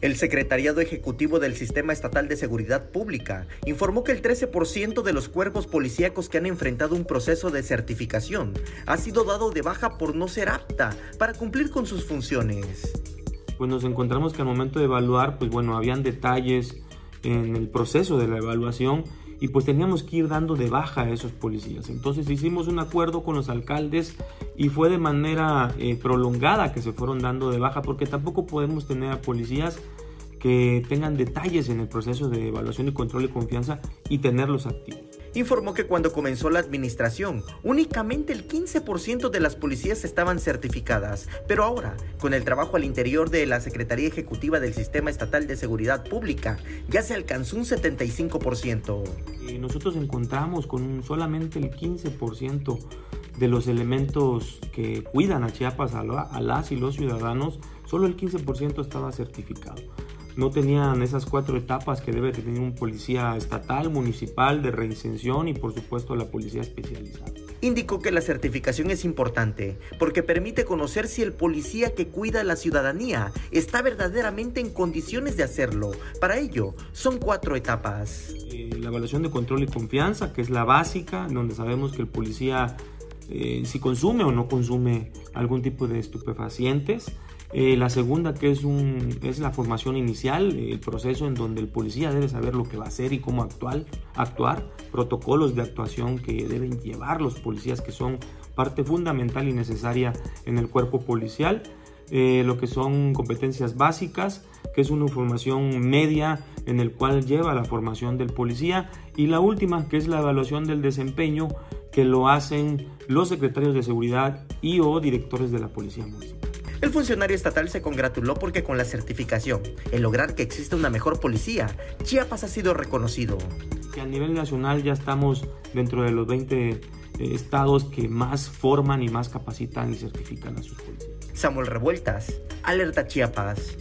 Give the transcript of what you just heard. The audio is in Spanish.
El Secretariado Ejecutivo del Sistema Estatal de Seguridad Pública informó que el 13% de los cuerpos policíacos que han enfrentado un proceso de certificación ha sido dado de baja por no ser apta para cumplir con sus funciones. Pues nos encontramos que al momento de evaluar, pues bueno, habían detalles en el proceso de la evaluación y pues teníamos que ir dando de baja a esos policías. Entonces hicimos un acuerdo con los alcaldes y fue de manera eh, prolongada que se fueron dando de baja porque tampoco podemos tener a policías que tengan detalles en el proceso de evaluación y control y confianza y tenerlos activos informó que cuando comenzó la administración, únicamente el 15% de las policías estaban certificadas, pero ahora, con el trabajo al interior de la Secretaría Ejecutiva del Sistema Estatal de Seguridad Pública, ya se alcanzó un 75%. Y nosotros encontramos con solamente el 15% de los elementos que cuidan a Chiapas, a las y los ciudadanos, solo el 15% estaba certificado no tenían esas cuatro etapas que debe tener un policía estatal, municipal, de reincensión y por supuesto la policía especializada. Indicó que la certificación es importante porque permite conocer si el policía que cuida a la ciudadanía está verdaderamente en condiciones de hacerlo. Para ello, son cuatro etapas. Eh, la evaluación de control y confianza, que es la básica, donde sabemos que el policía eh, si consume o no consume algún tipo de estupefacientes. Eh, la segunda que es, un, es la formación inicial, el proceso en donde el policía debe saber lo que va a hacer y cómo actuar, protocolos de actuación que deben llevar los policías que son parte fundamental y necesaria en el cuerpo policial, eh, lo que son competencias básicas, que es una formación media en el cual lleva la formación del policía y la última que es la evaluación del desempeño que lo hacen los secretarios de seguridad y o directores de la policía municipal. El funcionario estatal se congratuló porque con la certificación, el lograr que exista una mejor policía, Chiapas ha sido reconocido. Que a nivel nacional ya estamos dentro de los 20 eh, estados que más forman y más capacitan y certifican a sus policías. Samuel Revueltas, Alerta Chiapas.